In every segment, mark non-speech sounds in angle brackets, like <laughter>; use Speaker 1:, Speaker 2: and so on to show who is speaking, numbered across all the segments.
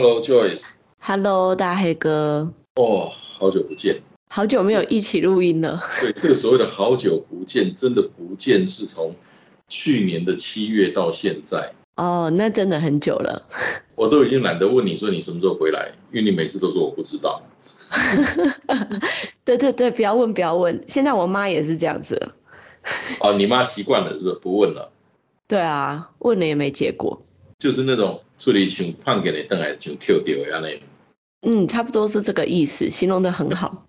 Speaker 1: Hello
Speaker 2: Joyce，Hello，大黑哥，
Speaker 1: 哦，好久不见。
Speaker 2: 好久没有一起录音了。
Speaker 1: 对，这个所谓的好久不见，真的不见是从去年的七月到现在，
Speaker 2: 哦，那真的很久了。
Speaker 1: 我都已经懒得问你说你什么时候回来，因为你每次都说我不知道。<laughs>
Speaker 2: 对对对，不要问，不要问。现在我妈也是这样子。
Speaker 1: 哦，你妈习惯了是不是？不问了，
Speaker 2: 对啊，问了也没结果。
Speaker 1: 就是那种处理像判给你瞪还是像 Q 掉一样那。
Speaker 2: 嗯，差不多是这个意思，形容的很好。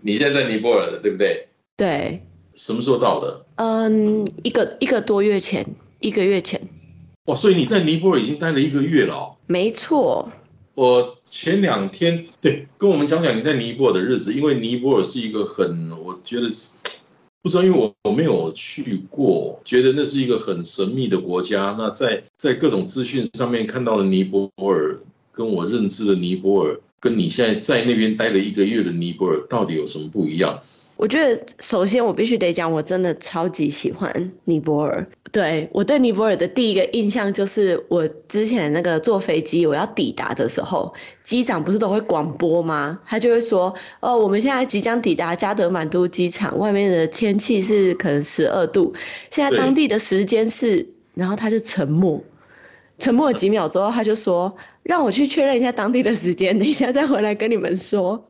Speaker 1: 你现在在尼泊尔的，对不对？
Speaker 2: 对，
Speaker 1: 什么时候到的？
Speaker 2: 嗯，一个一个多月前，一个月前，
Speaker 1: 哇，所以你在尼泊尔已经待了一个月了、哦。
Speaker 2: 没错。
Speaker 1: 我前两天对跟我们讲讲你在尼泊尔的日子，因为尼泊尔是一个很，我觉得不知道，因为我我没有去过，觉得那是一个很神秘的国家。那在在各种资讯上面看到了尼泊尔，跟我认知的尼泊尔。跟你现在在那边待了一个月的尼泊尔到底有什么不一样？
Speaker 2: 我觉得首先我必须得讲，我真的超级喜欢尼泊尔。对我对尼泊尔的第一个印象就是，我之前那个坐飞机我要抵达的时候，机长不是都会广播吗？他就会说：“哦，我们现在即将抵达加德满都机场，外面的天气是可能十二度，现在当地的时间是……”然后他就沉默，沉默了几秒之后，他就说。让我去确认一下当地的时间，等一下再回来跟你们说。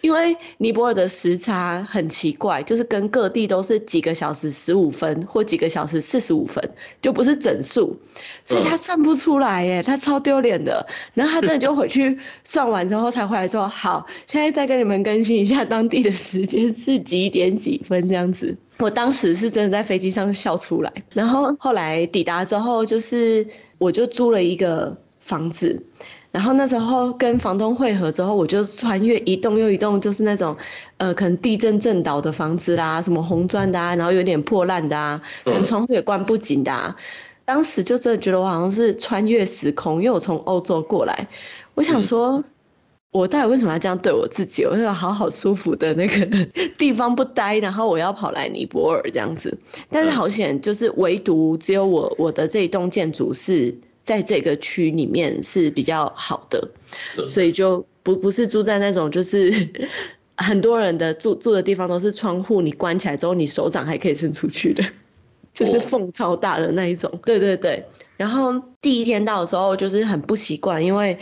Speaker 2: 因为尼泊尔的时差很奇怪，就是跟各地都是几个小时十五分或几个小时四十五分，就不是整数，所以他算不出来耶，他超丢脸的。然后他真的就回去算完之后才回来说：“好，现在再跟你们更新一下当地的时间是几点几分这样子。”我当时是真的在飞机上笑出来。然后后来抵达之后，就是我就租了一个。房子，然后那时候跟房东会合之后，我就穿越一栋又一栋，就是那种，呃，可能地震震倒的房子啦，什么红砖的啊，然后有点破烂的啊，可能窗户也关不紧的啊。当时就真的觉得我好像是穿越时空，因为我从欧洲过来，我想说，我到底为什么要这样对我自己？我要好好舒服的那个 <laughs> 地方不待，然后我要跑来尼泊尔这样子。但是好险，就是唯独只有我我的这一栋建筑是。在这个区里面是比较好的，所以就不不是住在那种就是 <laughs> 很多人的住住的地方都是窗户，你关起来之后，你手掌还可以伸出去的，就是缝超大的那一种。对对对。然后第一天到的时候就是很不习惯，因为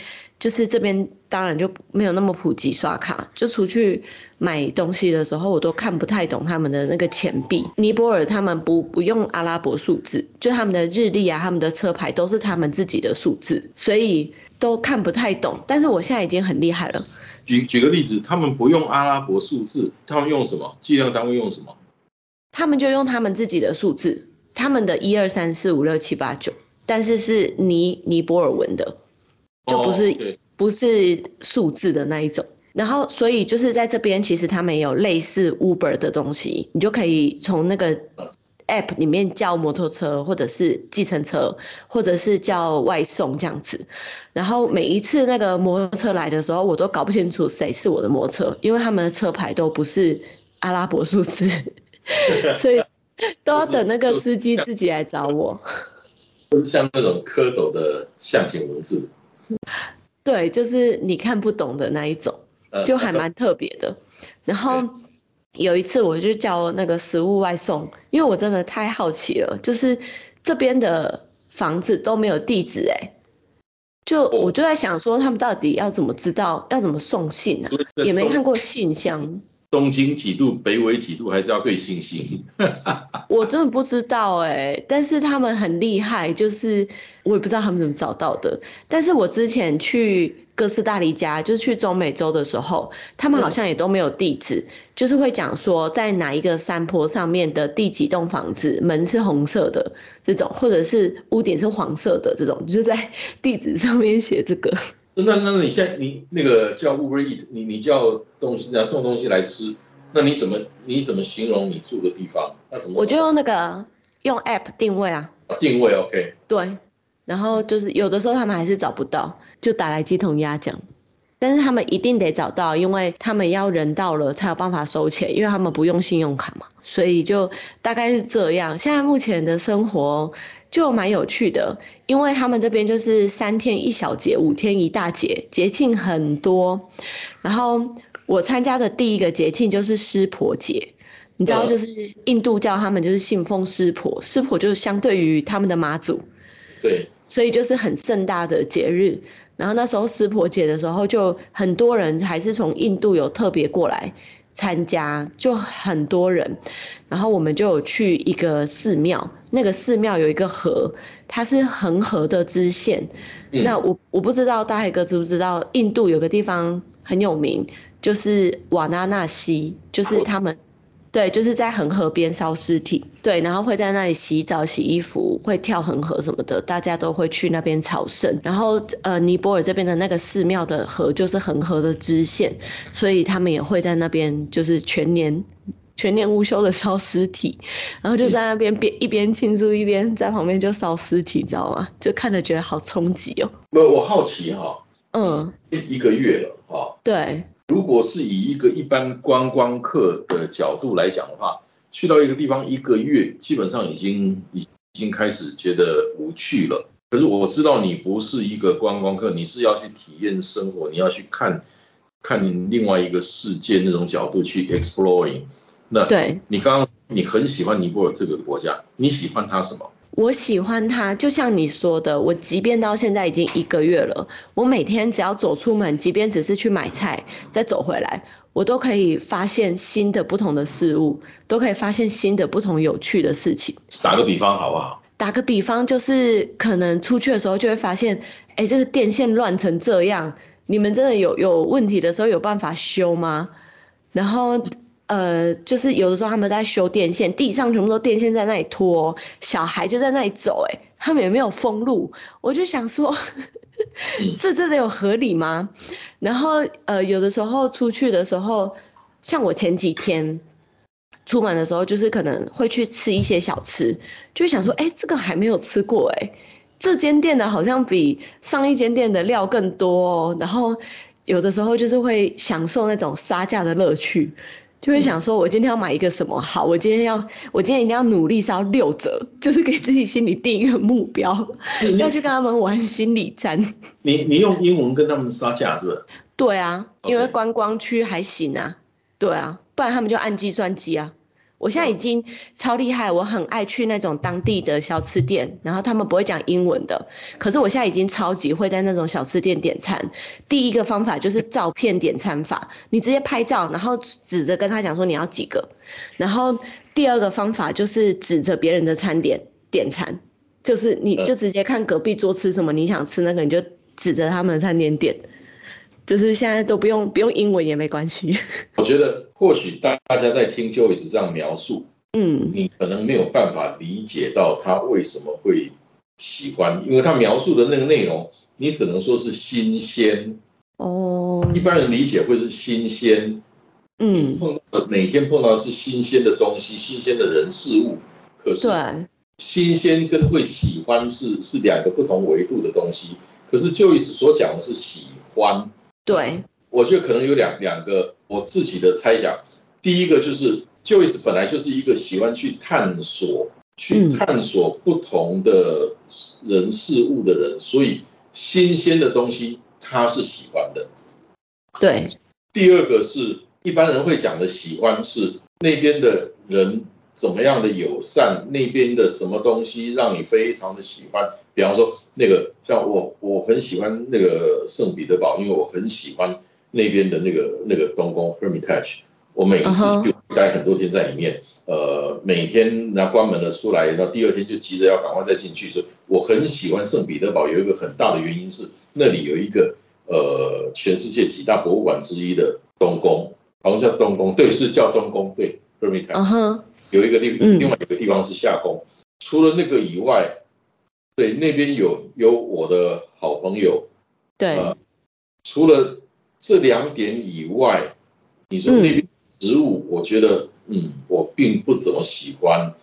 Speaker 2: 就是这边当然就没有那么普及刷卡，就出去买东西的时候，我都看不太懂他们的那个钱币。尼泊尔他们不不用阿拉伯数字，就他们的日历啊，他们的车牌都是他们自己的数字，所以都看不太懂。但是我现在已经很厉害了。
Speaker 1: 举举个例子，他们不用阿拉伯数字，他们用什么？计量单位用什么？
Speaker 2: 他们就用他们自己的数字，他们的一二三四五六七八九，但是是尼尼泊尔文的。就不是.不是数字的那一种，然后所以就是在这边，其实他们有类似 Uber 的东西，你就可以从那个 App 里面叫摩托车，或者是计程车，或者是叫外送这样子。然后每一次那个摩托车来的时候，我都搞不清楚谁是我的摩托车，因为他们的车牌都不是阿拉伯数字，<laughs> 所以都要等那个司机自己来找我。
Speaker 1: 就是像那种蝌蚪的象形文字。<laughs>
Speaker 2: 对，就是你看不懂的那一种，就还蛮特别的。然后有一次我就叫那个食物外送，因为我真的太好奇了，就是这边的房子都没有地址哎、欸，就我就在想说他们到底要怎么知道要怎么送信啊？也没看过信箱。
Speaker 1: 东京几度，北纬几度，还是要对信息。<laughs>
Speaker 2: 我真的不知道哎、欸，但是他们很厉害，就是我也不知道他们怎么找到的。但是我之前去哥斯达黎加，就是去中美洲的时候，他们好像也都没有地址，就是会讲说在哪一个山坡上面的第几栋房子，门是红色的这种，或者是屋顶是黄色的这种，就是在 <laughs> 地址上面写这个。
Speaker 1: 那那你现在你那个叫 Uber Eat，你你叫东西，要送东西来吃，那你怎么你怎么形容你住的地方？那怎么？
Speaker 2: 我就用那个用 App 定位啊。
Speaker 1: 定位 OK。
Speaker 2: 对，然后就是有的时候他们还是找不到，就打来鸡同鸭讲。但是他们一定得找到，因为他们要人到了才有办法收钱，因为他们不用信用卡嘛。所以就大概是这样。现在目前的生活。就蛮有趣的，因为他们这边就是三天一小节，五天一大节，节庆很多。然后我参加的第一个节庆就是湿婆节，你知道，就是印度教他们就是信奉湿婆，湿婆就是相对于他们的妈祖，
Speaker 1: 对，
Speaker 2: 所以就是很盛大的节日。然后那时候湿婆节的时候，就很多人还是从印度有特别过来。参加就很多人，然后我们就有去一个寺庙，那个寺庙有一个河，它是恒河的支线。那我我不知道大海哥知不知道，印度有个地方很有名，就是瓦纳纳西，就是他们。对，就是在恒河边烧尸体，对，然后会在那里洗澡、洗衣服，会跳恒河什么的，大家都会去那边朝圣。然后，呃，尼泊尔这边的那个寺庙的河就是恒河的支线，所以他们也会在那边就是全年全年无休的烧尸体，然后就在那边边一边庆祝一边在旁边就烧尸体，知道吗？就看着觉得好冲击哦。
Speaker 1: 不，我好奇哈，嗯，一个月了哈，
Speaker 2: 对。
Speaker 1: 如果是以一个一般观光客的角度来讲的话，去到一个地方一个月，基本上已经已已经开始觉得无趣了。可是我知道你不是一个观光客，你是要去体验生活，你要去看看另外一个世界那种角度去 exploring。那
Speaker 2: 对
Speaker 1: 你刚刚你很喜欢尼泊尔这个国家，你喜欢它什么？
Speaker 2: 我喜欢他，就像你说的，我即便到现在已经一个月了，我每天只要走出门，即便只是去买菜，再走回来，我都可以发现新的不同的事物，都可以发现新的不同有趣的事情。
Speaker 1: 打个比方好不好？
Speaker 2: 打个比方，就是可能出去的时候就会发现，哎，这个电线乱成这样，你们真的有有问题的时候有办法修吗？然后。呃，就是有的时候他们在修电线，地上全部都电线在那里拖，小孩就在那里走，哎，他们也没有封路，我就想说，<laughs> 这真的有合理吗？然后呃，有的时候出去的时候，像我前几天出门的时候，就是可能会去吃一些小吃，就想说，哎，这个还没有吃过，哎，这间店的好像比上一间店的料更多哦。然后有的时候就是会享受那种杀价的乐趣。就会想说，我今天要买一个什么好？我今天要，我今天一定要努力是要六折，<laughs> 就是给自己心里定一个目标，要去跟他们玩心理战。
Speaker 1: 你你用英文跟他们杀价是不是？
Speaker 2: 对啊，因为观光区还行啊，对啊，不然他们就按计算机啊。我现在已经超厉害，我很爱去那种当地的小吃店，然后他们不会讲英文的，可是我现在已经超级会在那种小吃店点餐。第一个方法就是照片点餐法，你直接拍照，然后指着跟他讲说你要几个。然后第二个方法就是指着别人的餐点点餐，就是你就直接看隔壁桌吃什么，你想吃那个你就指着他们的餐点点。就是现在都不用不用英文也没关系。
Speaker 1: 我觉得或许大大家在听 Joyce 这样描述，嗯，你可能没有办法理解到他为什么会喜欢，因为他描述的那个内容，你只能说是新鲜。哦，一般人理解会是新鲜，嗯，碰到每天碰到是新鲜的东西、新鲜的人事物，可是对新鲜跟会喜欢是是两个不同维度的东西。可是 Joyce 所讲的是喜欢。
Speaker 2: 对，
Speaker 1: 我觉得可能有两两个我自己的猜想。第一个就是 Joyce 本来就是一个喜欢去探索、去探索不同的人事物的人，所以新鲜的东西他是喜欢的。
Speaker 2: 对。
Speaker 1: 第二个是一般人会讲的喜欢是那边的人怎么样的友善，那边的什么东西让你非常的喜欢。比方说，那个像我，我很喜欢那个圣彼得堡，因为我很喜欢那边的那个那个东宫 Hermitage。我每一次就待很多天在里面，呃，每天那关门了出来，然后第二天就急着要赶快再进去。所以我很喜欢圣彼得堡，有一个很大的原因是那里有一个呃全世界几大博物馆之一的东宫，好像叫东宫，对，是叫东宫，对，Hermitage。有一个地，
Speaker 2: 嗯
Speaker 1: 另外一个地方是夏宫。除了那个以外，对那边有有我的好朋友。
Speaker 2: 对，
Speaker 1: 呃除了这两点以外，你说
Speaker 2: 嗯
Speaker 1: 那边植物，我觉得，嗯，我并不怎么喜欢。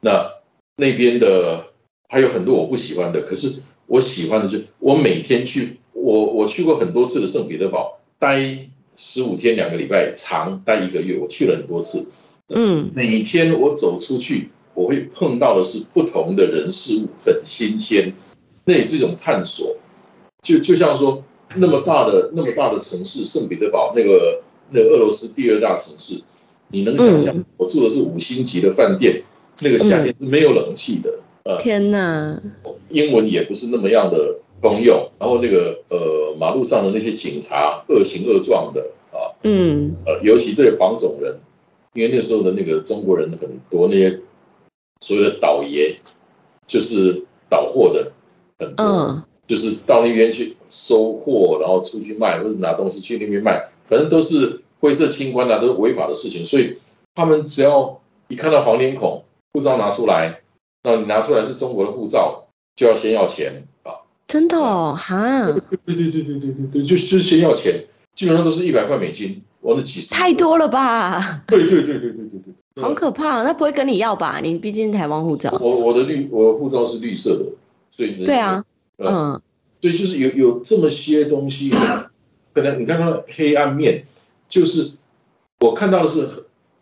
Speaker 1: 那那边的还有很多我不喜欢的，可是我喜欢的就我每天去，我我去过很多次的圣彼得堡，待十五天两个礼拜，长待一个月，我去了很多次。
Speaker 2: 嗯。
Speaker 1: 每天我走出去，我会碰到的是不同的人事物，很新鲜，那也是一种探索。就就像说，那么大的那么大的城市，圣彼得堡那个那个俄罗斯第二大城市，你能想象
Speaker 2: 嗯。
Speaker 1: 我住的是五星级的饭店，那个夏天是没有冷气的，呃，
Speaker 2: 天哪，
Speaker 1: 英文也不是那么样的通用，然后那个呃马路上的那些警察恶行恶状的啊，
Speaker 2: 嗯。
Speaker 1: 呃，尤其对黄种人，因为那时候的那个中国人很多，那些所有的倒爷，就是倒货的很多，就是到那边去收货，然后出去卖或者拿东西去那边卖，反正都是灰色清官啊，都是违法的事情，所以他们只要一看到黄脸孔，护照拿出来，那你拿出来是中国的护照，就要先要钱啊！
Speaker 2: 真的哦，哈，
Speaker 1: 对对对对对对对，就就是先要钱。基本上都是一百块美金，我那几十
Speaker 2: 太多了吧？
Speaker 1: 对对对对对对对，
Speaker 2: 好可怕，那不会跟你要吧？你毕竟台湾护照。
Speaker 1: 我我的绿我的护照是绿色的，所以
Speaker 2: 对啊，
Speaker 1: 嗯，
Speaker 2: 嗯
Speaker 1: 所以就是有有这么些东西，可能你看到黑暗面，就是我看到的是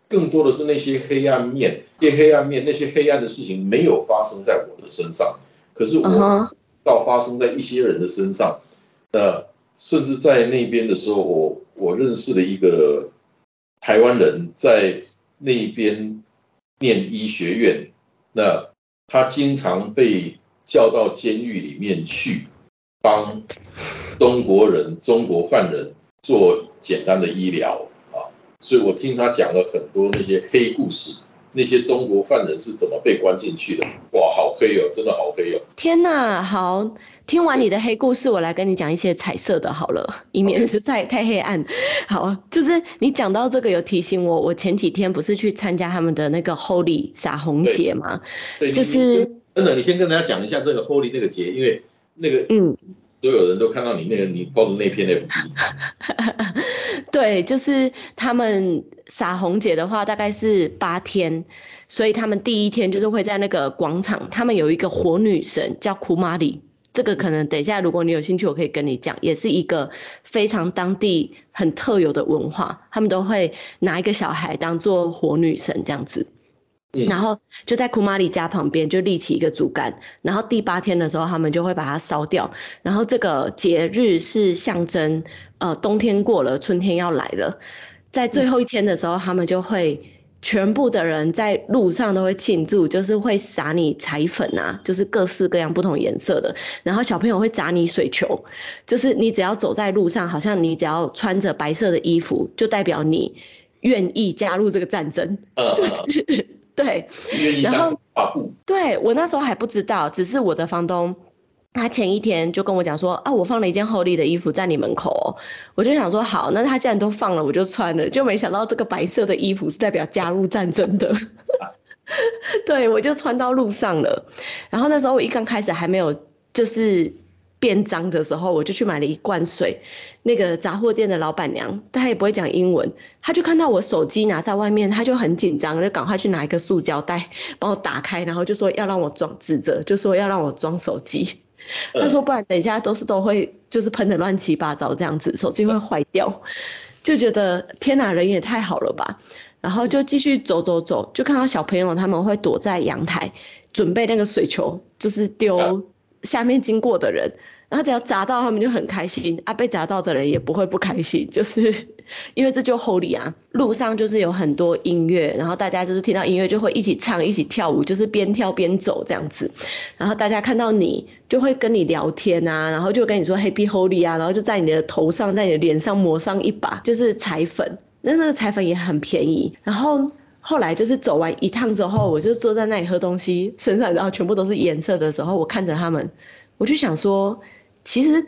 Speaker 1: 更多的是那些黑暗面，那些黑暗面那些黑暗的事情没有发生在我的身上，可是我到发生在一些人的身上，那甚至在那边的时候，我我认识了一个台湾人，在那边念医学院，那他经常被叫到监狱里面去帮中国人、中国犯人做简单的医疗啊，所以我听他讲了很多那些黑故事。那些中国犯人是怎么被关进去的？哇，好黑哦，真的好黑哦！
Speaker 2: 天哪，好，听完你的黑故事，我来跟你讲一些彩色的好了，以免是太太黑暗。好，就是你讲到这个有提醒我，我前几天不是去参加他们的那个 Holy 洒红节吗？
Speaker 1: 对，你
Speaker 2: 就是
Speaker 1: 真的，你先跟大家讲一下这个 Holy 那个节，因为那个
Speaker 2: 嗯，
Speaker 1: 所有人都看到你那个你 PO 的那篇 FB，<laughs> <laughs>
Speaker 2: 对，就是他们撒红姐的话，大概是八天，所以他们第一天就是会在那个广场，他们有一个火女神叫库玛里。这个可能等一下，如果你有兴趣，我可以跟你讲，也是一个非常当地很特有的文化。他们都会拿一个小孩当做火女神这样子，
Speaker 1: 嗯
Speaker 2: 然后就在库玛里家旁边就立起一个竹竿，然后第八天的时候，他们就会把它烧掉。然后这个节日是象征，呃，冬天过了，春天要来了。在最后一天的时候，他们就会全部的人在路上都会庆祝，就是会撒你彩粉啊，就是各式各样不同颜色的。然后小朋友会砸你水球，就是你只要走在路上，好像你只要穿着白色的衣服，就代表你愿意加入这个战争。
Speaker 1: 呃，
Speaker 2: 就是对，然后对我那时候还不知道，只是我的房东他前一天就跟我讲说啊，我放了一件厚利的衣服在你门口哦，我就想说好，那他既然都放了，我就穿了，就没想到这个白色的衣服是代表加入战争的。<laughs> 对，我就穿到路上了。然后那时候我一刚开始还没有就是变脏的时候，我就去买了一罐水。那个杂货店的老板娘，她也不会讲英文，她就看到我手机拿在外面，她就很紧张，就赶快去拿一个塑胶袋帮我打开，然后就说要让我装，指着就说要让我装手机。<laughs> 她说不然等一下都是都会就是喷的乱七八糟这样子，手机会坏掉。就觉得天哪，人也太好了吧。然后就继续走走走，就看到小朋友他们会躲在阳台，准备那个水球，就是丢下面经过的人，然后只要砸到他们就很开心啊，被砸到的人也不会不开心，就是因为这就 Holy 啊。路上就是有很多音乐，然后大家就是听到音乐就会一起唱、一起跳舞，就是边跳边走这样子。然后大家看到你就会跟你聊天啊，然后就跟你说 Happy Holy 啊，然后就在你的头上、在你的脸上抹上一把就是彩粉。那那个彩粉也很便宜，然后后来就是走完一趟之后，我就坐在那里喝东西，身上然后全部都是颜色的时候，我看着他们，我就想说，其实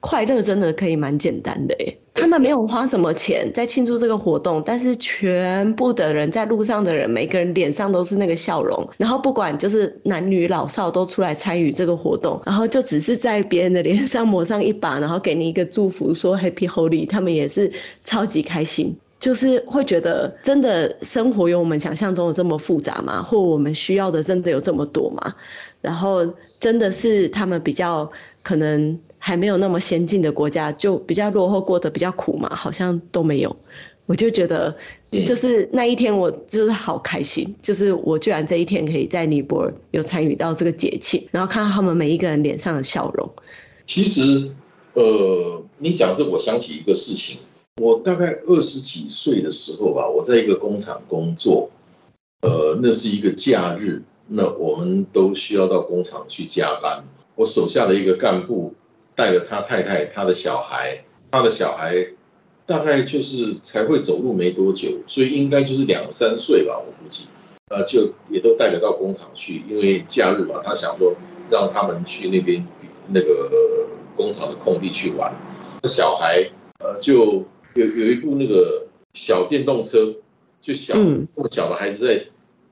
Speaker 2: 快乐真的可以蛮简单的诶，他们没有花什么钱在庆祝这个活动，但是全部的人在路上的人，每个人脸上都是那个笑容，然后不管就是男女老少都出来参与这个活动，然后就只是在别人的脸上抹上一把，然后给你一个祝福，说 Happy Holy，他们也是超级开心。就是会觉得，真的生活有我们想象中的这么复杂吗？或我们需要的真的有这么多吗？然后真的是他们比较可能还没有那么先进的国家，就比较落后，过得比较苦嘛？好像都没有。我就觉得，就是那一天我就是好开心，就是我居然这一天可以在尼泊尔有参与到这个节庆，然后看到他们每一个人脸上的笑容。
Speaker 1: 其实，呃，你讲这，我想起一个事情。我大概二十几岁的时候吧，我在一个工厂工作，呃，那是一个假日，那我们都需要到工厂去加班。我手下的一个干部带了他太太、他的小孩，他的小孩大概就是才会走路没多久，所以应该就是两三岁吧，我估计，呃，就也都带着到工厂去，因为假日嘛，他想说让他们去那边那个工厂的空地去玩。那小孩呃就。有有一部那个小电动车，就小那么小的孩子在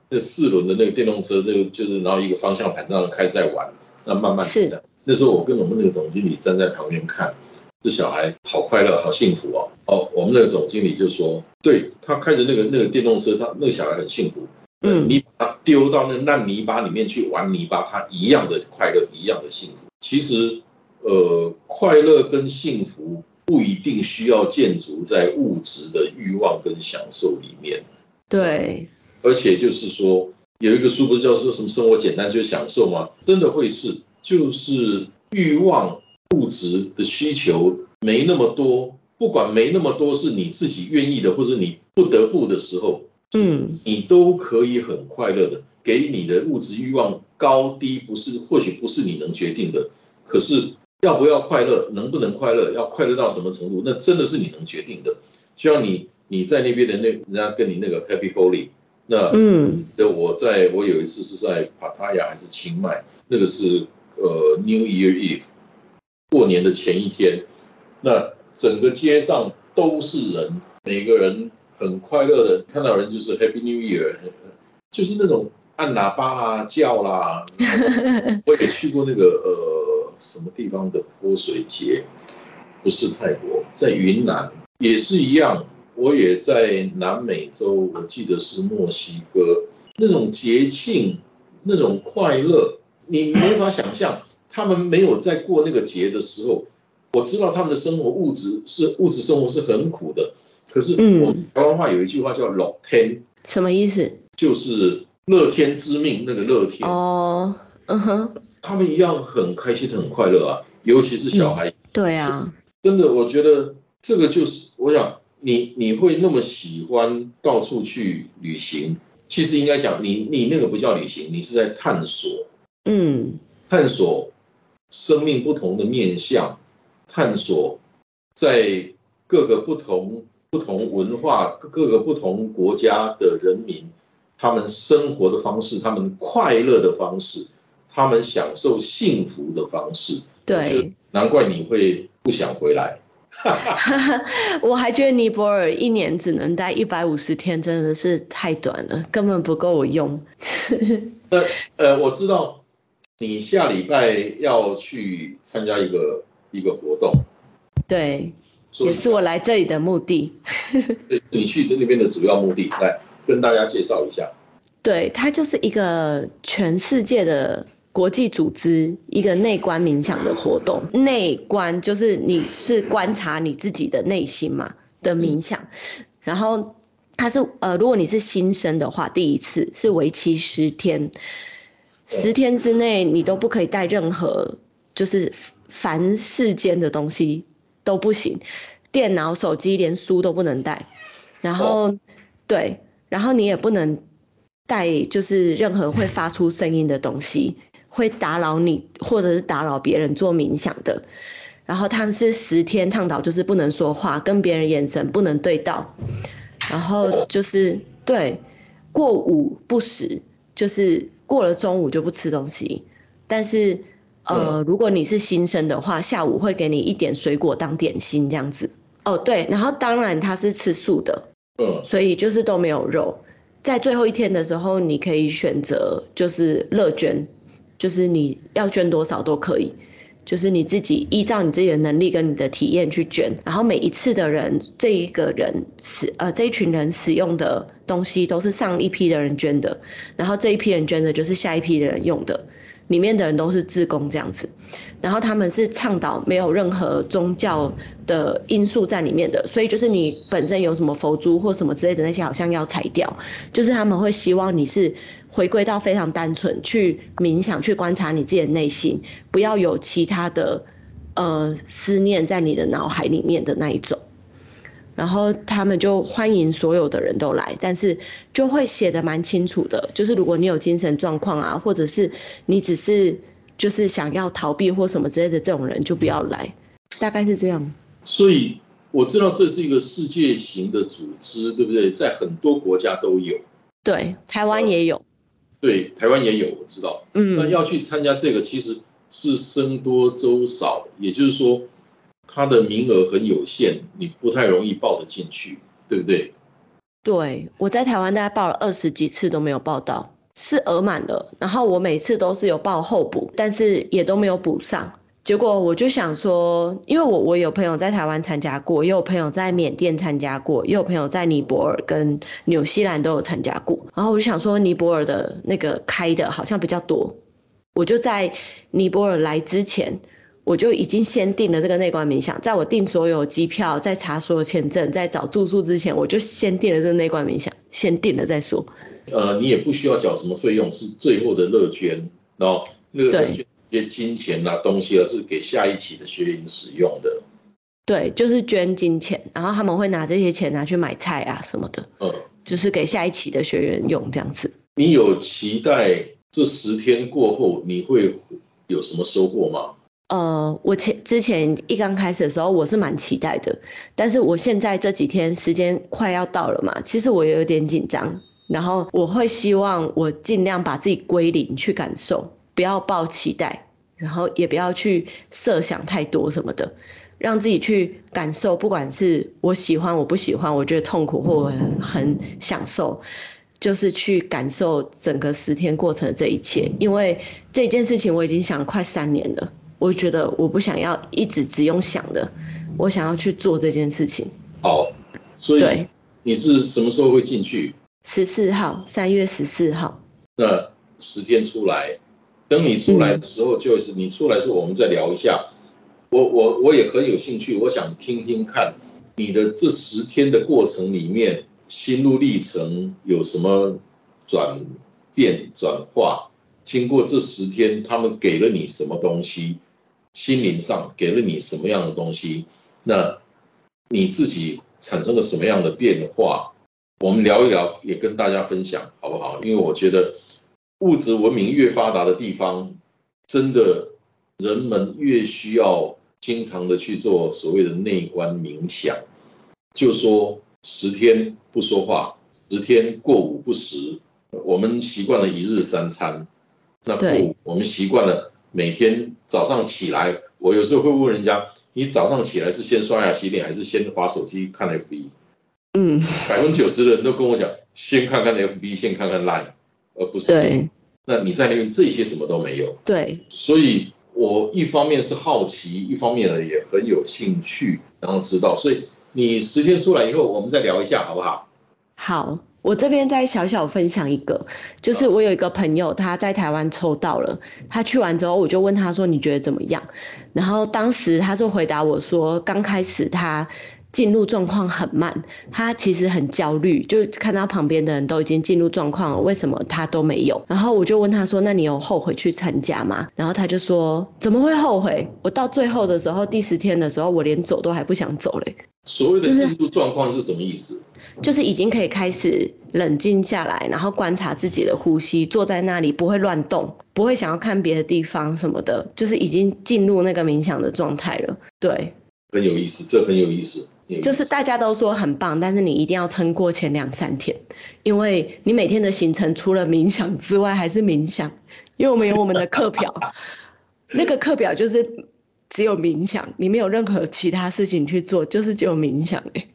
Speaker 1: 那四轮的那个电动车，那个就是然后一个方向盘这样开在玩，那慢慢的那时候我跟我们那个总经理站在旁边看，这小孩好快乐，好幸福哦。哦，我们那个总经理就说，对他开着那个那个电动车，他那个小孩很幸福。嗯，你把他丢到那烂泥巴里面去玩泥巴，他一样的快乐，一样的幸福。其实，呃，快乐跟幸福。不一定需要建筑在物质的欲望跟享受里面，
Speaker 2: 对，
Speaker 1: 而且就是说，有一个书不是叫做什么“生活简单就是享受”吗？真的会是，就是欲望物质的需求没那么多，不管没那么多是你自己愿意的，或者你不得不的时候，嗯，你都可以很快乐的。给你的物质欲望高低不是，或许不是你能决定的，可是。要不要快乐？能不能快乐？要快乐到什么程度？那真的是你能决定的。就像你你在那边的那人家跟你那个 Happy Holy，那嗯，的我在我有一次是在帕塔亚还是清迈，那个是呃 New Year Eve，过年的前一天，那整个街上都是人，每个人很快乐的，看到人就是 Happy New Year，就是那种按喇叭啦叫啦。<laughs> 我也去过那个呃。什么地方的泼水节？不是泰国，在云南也是一样。我也在南美洲，我记得是墨西哥那种节庆，那种快乐，你没法想象。他们没有在过那个节的时候，我知道他们的生活物质是物质生活是很苦的。可是，我们台湾话有一句话叫“老天”，
Speaker 2: 什么意思？
Speaker 1: 就是乐天知命那个乐天。
Speaker 2: 哦，嗯哼。
Speaker 1: 他们一样很开心、很快乐啊，尤其是小孩。
Speaker 2: 对啊，
Speaker 1: 真的，我觉得这个就是，我想你你会那么喜欢到处去旅行，其实应该讲，你你那个不叫旅行，你是在探索。嗯，探索生命不同的面相，探索在各个不同不同文化、各个不同国家的人民，他们生活的方式，他们快乐的方式。他们享受幸福的方式，
Speaker 2: 对，
Speaker 1: 难怪你会不想回来。<laughs>
Speaker 2: 我还觉得尼泊尔一年只能待一百五十天，真的是太短了，根本不够我用。<laughs>
Speaker 1: 那呃，我知道你下礼拜要去参加一个一个活动，
Speaker 2: 对，也是我来这里的目的。<laughs>
Speaker 1: 对，你去那边的主要目的，来跟大家介绍一下。
Speaker 2: 对，它就是一个全世界的。国际组织一个内观冥想的活动，内观就是你是观察你自己的内心嘛的冥想，然后它是呃，如果你是新生的话，第一次是为期十天，十天之内你都不可以带任何就是凡世间的东西都不行，电脑、手机连书都不能带，然后对，然后你也不能带就是任何会发出声音的东西。会打扰你，或者是打扰别人做冥想的。然后他们是十天倡导，就是不能说话，跟别人眼神不能对到。然后就是对过午不食，就是过了中午就不吃东西。但是呃，如果你是新生的话，下午会给你一点水果当点心这样子。哦，对，然后当然他是吃素的，
Speaker 1: 嗯，
Speaker 2: 所以就是都没有肉。在最后一天的时候，你可以选择就是乐捐，就是你要捐多少都可以，就是你自己依照你自己的能力跟你的体验去捐。然后每一次的人，这一个人使呃这一群人使用的东西都是上一批的人捐的，然后这一批人捐的就是下一批的人用的。里面的人都是自工这样子，然后他们是倡导没有任何宗教的因素在里面的，所以就是你本身有什么佛珠或什么之类的那些好像要裁掉，就是他们会希望你是回归到非常单纯去冥想去观察你自己的内心，不要有其他的呃思念在你的脑海里面的那一种。然后他们就欢迎所有的人都来，但是就会写的蛮清楚的，就是如果你有精神状况啊，或者是你只是就是想要逃避或什么之类的这种人就不要来，大概是这样。
Speaker 1: 所以我知道这是一个世界型的组织，对不对？在很多国家都有，
Speaker 2: 对，台湾也有，
Speaker 1: 对，台湾也有，我知道。
Speaker 2: 嗯，
Speaker 1: 那要去参加这个其实是僧多粥少，也就是说。它的名额很有限，你不太容易报得进去，对不对？
Speaker 2: 对，我在台湾大概报了二十几次都没有报到，是额满的。然后我每次都是有报候补，但是也都没有补上。结果我就想说，因为我我有朋友在台湾参加过，也有朋友在缅甸参加过，也有朋友在尼泊尔跟纽西兰都有参加过。然后我就想说，尼泊尔的那个开的好像比较多，我就在尼泊尔来之前。我就已经先订了这个内观冥想，在我订所有机票、在查所有签证、在找住宿之前，我就先订了这个内观冥想，先订了再说。
Speaker 1: 呃，你也不需要缴什么费用，是最后的乐捐，然后乐捐一些金钱啊东西，啊是给下一期的学员使用的。
Speaker 2: 对，就是捐金钱，然后他们会拿这些钱拿去买菜啊什么的，
Speaker 1: 嗯，
Speaker 2: 就是给下一期的学员用这样子。
Speaker 1: 你有期待这十天过后你会有什么收获吗？
Speaker 2: 呃，我前之前一刚开始的时候，我是蛮期待的，但是我现在这几天时间快要到了嘛，其实我也有点紧张，然后我会希望我尽量把自己归零去感受，不要抱期待，然后也不要去设想太多什么的，让自己去感受，不管是我喜欢我不喜欢，我觉得痛苦或我很享受，就是去感受整个十天过程的这一切，因为这件事情我已经想了快三年了。我觉得我不想要一直只用想的，我想要去做这件事情。
Speaker 1: 好，所以你是什么时候会进去？
Speaker 2: 十四号，三月十四号。
Speaker 1: 那十天出来，等你出来的时候，就是你出来时候，我们再聊一下。我我我也很有兴趣，我想听听看你的这十天的过程里面，心路历程有什么转变转化？经过这十天，他们给了你什么东西？心灵上给了你什么样的东西？那你自己产生了什么样的变化？我们聊一聊，也跟大家分享，好不好？因为我觉得物质文明越发达的地方，真的人们越需要经常的去做所谓的内观冥想。就说十天不说话，十天过午不食，我们习惯了一日三餐，那不，我们习惯了。每天早上起来，我有时候会问人家：你早上起来是先刷牙洗脸，还是先划手机看 FB？
Speaker 2: 嗯，
Speaker 1: 百分之九十的人都跟我讲，先看看 FB，先看看 Line，而不是
Speaker 2: 对。
Speaker 1: 那你在那边这些什么都没有。
Speaker 2: 对。
Speaker 1: 所以我一方面是好奇，一方面呢也很有兴趣，然后知道。所以你十天出来以后，我们再聊一下，好不好？
Speaker 2: 好。我这边再小小分享一个，就是我有一个朋友，他在台湾抽到了，他去完之后，我就问他说：“你觉得怎么样？”然后当时他就回答我说：“刚开始他进入状况很慢，他其实很焦虑，就看到旁边的人都已经进入状况了，为什么他都没有？”然后我就问他说：“那你有后悔去参加吗？”然后他就说：“怎么会后悔？我到最后的时候，第十天的时候，我连走都还不想走嘞。”
Speaker 1: 所谓的进入状况是什么意思？
Speaker 2: 就是已经可以开始冷静下来，然后观察自己的呼吸，坐在那里不会乱动，不会想要看别的地方什么的，就是已经进入那个冥想的状态了。对，
Speaker 1: 很有意思，这很有意思。
Speaker 2: 就是大家都说很棒，但是你一定要撑过前两三天，因为你每天的行程除了冥想之外还是冥想，因为我们有我们的课表。<laughs> 那个课表就是只有冥想，你没有任何其他事情去做，就是只有冥想哎。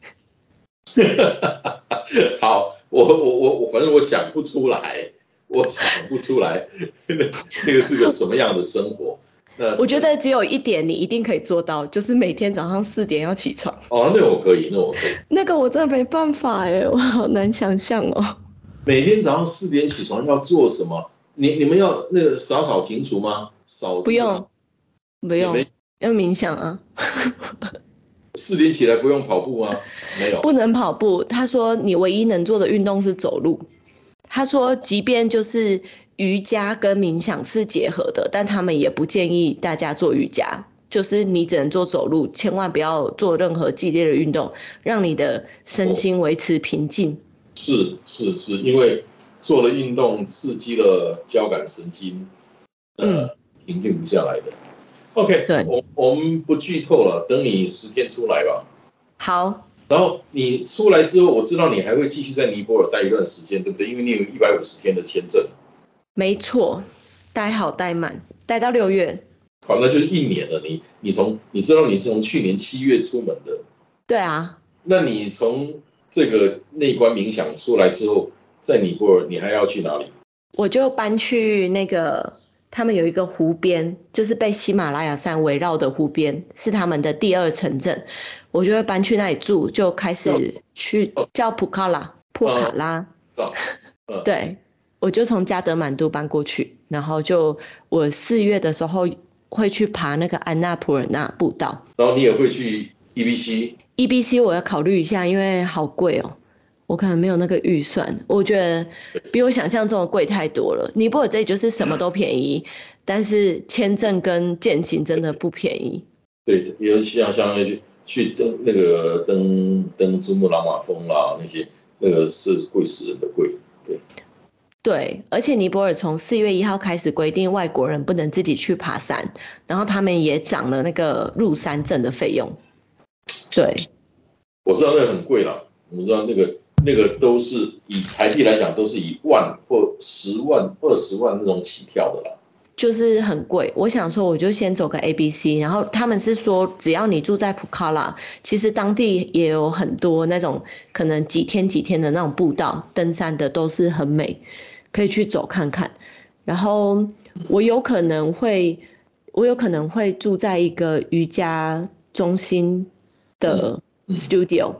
Speaker 2: <laughs>
Speaker 1: 好，我我我我，反正我想不出来，我想不出来，那个是个什么样的生活？那 <laughs>
Speaker 2: 我觉得只有一点你一定可以做到，就是每天早上四点要起床。
Speaker 1: 哦，那我可以，那我可以。<laughs>
Speaker 2: 那个我真的没办法哎，我好难想象哦。
Speaker 1: 每天早上四点起床要做什么？你你们要那个扫扫庭除吗？扫
Speaker 2: 不用，不用，要冥想啊。
Speaker 1: 四点起来不用跑步吗？<laughs> 没有，
Speaker 2: 不能跑步。他说你唯一能做的运动是走路。他说，即便就是瑜伽跟冥想是结合的，但他们也不建议大家做瑜伽。就是你只能做走路，千万不要做任何激烈的运动，让你的身心维持平静。
Speaker 1: 是是是，因为做了运动刺激了交感神经，呃，平静不下来的。OK，
Speaker 2: 对，
Speaker 1: 我我们不剧透了，等你十天出来吧。
Speaker 2: 好。
Speaker 1: 然后你出来之后，我知道你还会继续在尼泊尔待一段时间，对不对？因为你有一百五十天的签证。
Speaker 2: 没错，待好待满，待到六月。
Speaker 1: 好，那就是一年了。你你从你知道你是从去年七月出门的。
Speaker 2: 对啊。
Speaker 1: 那你从这个内关冥想出来之后，在尼泊尔你还要去哪里？
Speaker 2: 我就搬去那个。他们有一个湖边，就是被喜马拉雅山围绕的湖边，是他们的第二城镇。我就会搬去那里住，就开始去叫普卡拉，普卡拉。<laughs> 对，我就从加德满都搬过去，然后就我四月的时候会去爬那个安娜普尔纳步道。
Speaker 1: 然后你也会去 E B C？E
Speaker 2: B C 我要考虑一下，因为好贵哦。我可能没有那个预算，我觉得比我想象中的贵太多了。尼泊尔这里就是什么都便宜，但是签证跟践行真的不便宜。
Speaker 1: 对，尤其像像去去登那个登登珠穆朗玛峰啦，那些那个是贵死人的贵。对，
Speaker 2: 对，而且尼泊尔从四月一号开始规定外国人不能自己去爬山，然后他们也涨了那个入山证的费用。对，
Speaker 1: 我知道那个很贵了，我知道那个。那个都是以台币来讲，都是以万或十万、二十万那种起跳的啦，
Speaker 2: 就是很贵。我想说，我就先走个 A、B、C，然后他们是说，只要你住在普卡拉，其实当地也有很多那种可能几天几天的那种步道，登山的都是很美，可以去走看看。然后我有可能会，我有可能会住在一个瑜伽中心的。studio，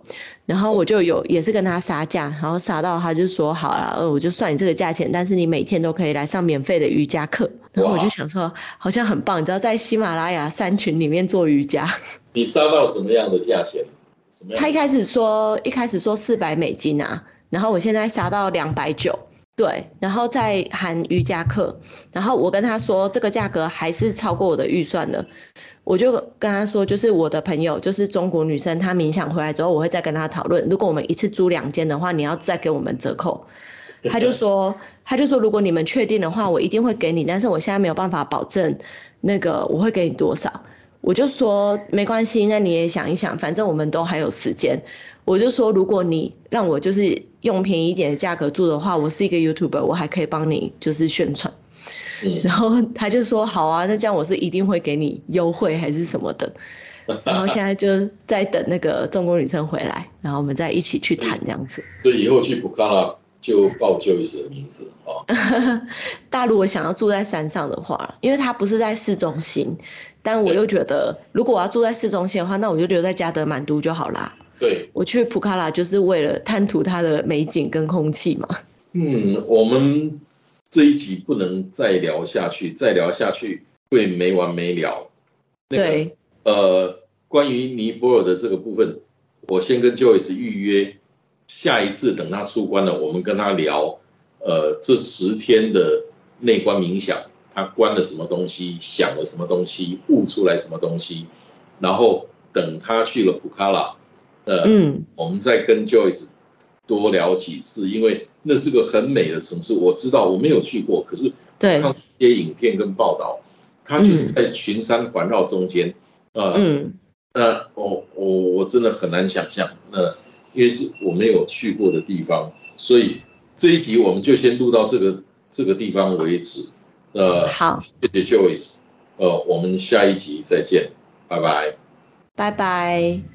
Speaker 2: 然后我就有也是跟他杀价，然后杀到他就说好了，呃，我就算你这个价钱，但是你每天都可以来上免费的瑜伽课。然后我就想说，好像很棒，你知道在喜马拉雅山群里面做瑜伽。
Speaker 1: 你杀到什么样的价钱？什么样？
Speaker 2: 他一开始说一开始说四百美金啊，然后我现在杀到两百九。对，然后再含瑜伽课，然后我跟他说这个价格还是超过我的预算的，我就跟他说，就是我的朋友，就是中国女生，她冥想回来之后，我会再跟她讨论，如果我们一次租两间的话，你要再给我们折扣。他就说，他就说，如果你们确定的话，我一定会给你，但是我现在没有办法保证那个我会给你多少。我就说没关系，那你也想一想，反正我们都还有时间。我就说，如果你让我就是用便宜一点的价格住的话，我是一个 YouTuber，我还可以帮你就是宣传。然后他就说好啊，那这样我是一定会给你优惠还是什么的。<laughs> 然后现在就在等那个中国女生回来，然后我们再一起去谈这样子。
Speaker 1: 所以以后去普卡拉就报 Joyce 的名字啊。<laughs>
Speaker 2: 大陆我想要住在山上的话，因为它不是在市中心，但我又觉得如果我要住在市中心的话，那我就留在加德满都就好啦。
Speaker 1: 对，
Speaker 2: 我去普卡拉就是为了贪图它的美景跟空气嘛。
Speaker 1: 嗯，我们这一集不能再聊下去，再聊下去会没完没了。
Speaker 2: 对，
Speaker 1: 呃，关于尼泊尔的这个部分，我先跟 Joyce 预约，下一次等他出关了，我们跟他聊，呃，这十天的内观冥想，他关了什么东西，想了什么东西，悟出来什么东西，然后等他去了普卡拉。呃，嗯，我们再跟 Joyce 多聊几次，因为那是个很美的城市。我知道我没有去过，可是
Speaker 2: 对
Speaker 1: 看一些影片跟报道，它就是在群山环绕中间。呃，嗯，那我我我真的很难想象，那因为是我没有去过的地方，所以这一集我们就先录到这个这个地方为止。
Speaker 2: 呃，好，
Speaker 1: 谢谢 Joyce。
Speaker 3: 呃，我们下一集再见，拜拜，
Speaker 2: 拜拜。